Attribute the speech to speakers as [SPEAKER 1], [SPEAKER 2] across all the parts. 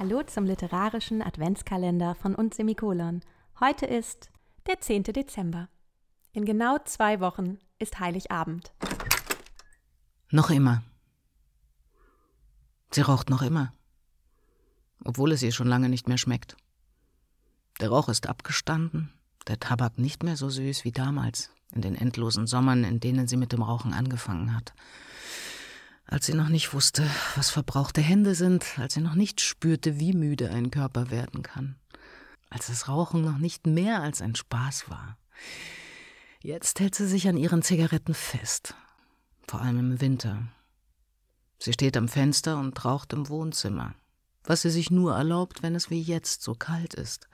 [SPEAKER 1] Hallo zum literarischen Adventskalender von und Semikolon. Heute ist der 10. Dezember. In genau zwei Wochen ist Heiligabend.
[SPEAKER 2] Noch immer. Sie raucht noch immer. Obwohl es ihr schon lange nicht mehr schmeckt. Der Rauch ist abgestanden, der Tabak nicht mehr so süß wie damals, in den endlosen Sommern, in denen sie mit dem Rauchen angefangen hat als sie noch nicht wusste, was verbrauchte Hände sind, als sie noch nicht spürte, wie müde ein Körper werden kann, als das Rauchen noch nicht mehr als ein Spaß war. Jetzt hält sie sich an ihren Zigaretten fest, vor allem im Winter. Sie steht am Fenster und raucht im Wohnzimmer, was sie sich nur erlaubt, wenn es wie jetzt so kalt ist.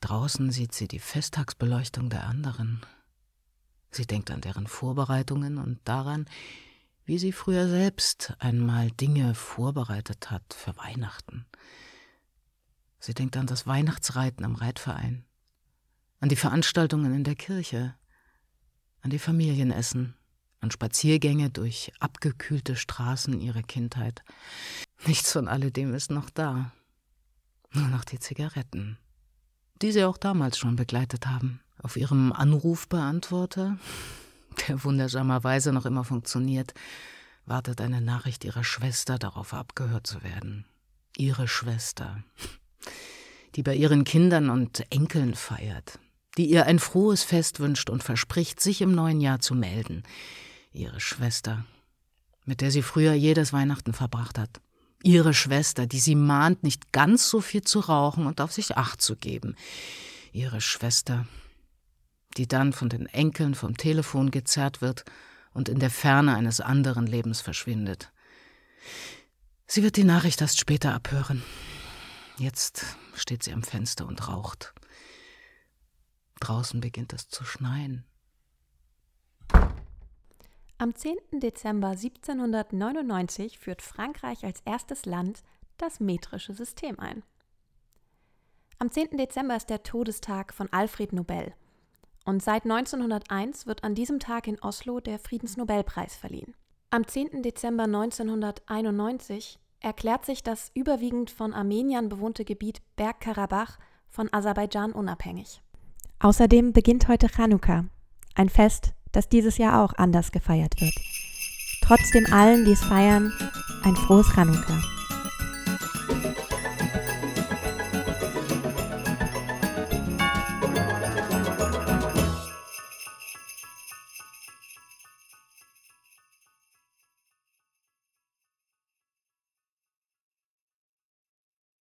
[SPEAKER 2] Draußen sieht sie die Festtagsbeleuchtung der anderen. Sie denkt an deren Vorbereitungen und daran, wie sie früher selbst einmal Dinge vorbereitet hat für Weihnachten. Sie denkt an das Weihnachtsreiten am Reitverein, an die Veranstaltungen in der Kirche, an die Familienessen, an Spaziergänge durch abgekühlte Straßen ihrer Kindheit. Nichts von alledem ist noch da, nur noch die Zigaretten, die sie auch damals schon begleitet haben. Auf ihrem Anrufbeantworter der wundersamerweise noch immer funktioniert, wartet eine Nachricht ihrer Schwester darauf abgehört zu werden. Ihre Schwester, die bei ihren Kindern und Enkeln feiert, die ihr ein frohes Fest wünscht und verspricht, sich im neuen Jahr zu melden. Ihre Schwester, mit der sie früher jedes Weihnachten verbracht hat. Ihre Schwester, die sie mahnt, nicht ganz so viel zu rauchen und auf sich acht zu geben. Ihre Schwester, die dann von den Enkeln vom Telefon gezerrt wird und in der Ferne eines anderen Lebens verschwindet. Sie wird die Nachricht erst später abhören. Jetzt steht sie am Fenster und raucht. Draußen beginnt es zu schneien.
[SPEAKER 1] Am 10. Dezember 1799 führt Frankreich als erstes Land das metrische System ein. Am 10. Dezember ist der Todestag von Alfred Nobel, und seit 1901 wird an diesem Tag in Oslo der Friedensnobelpreis verliehen. Am 10. Dezember 1991 erklärt sich das überwiegend von Armeniern bewohnte Gebiet Bergkarabach von Aserbaidschan unabhängig. Außerdem beginnt heute Chanukka, ein Fest, das dieses Jahr auch anders gefeiert wird. Trotzdem allen, die es feiern, ein frohes Chanukka.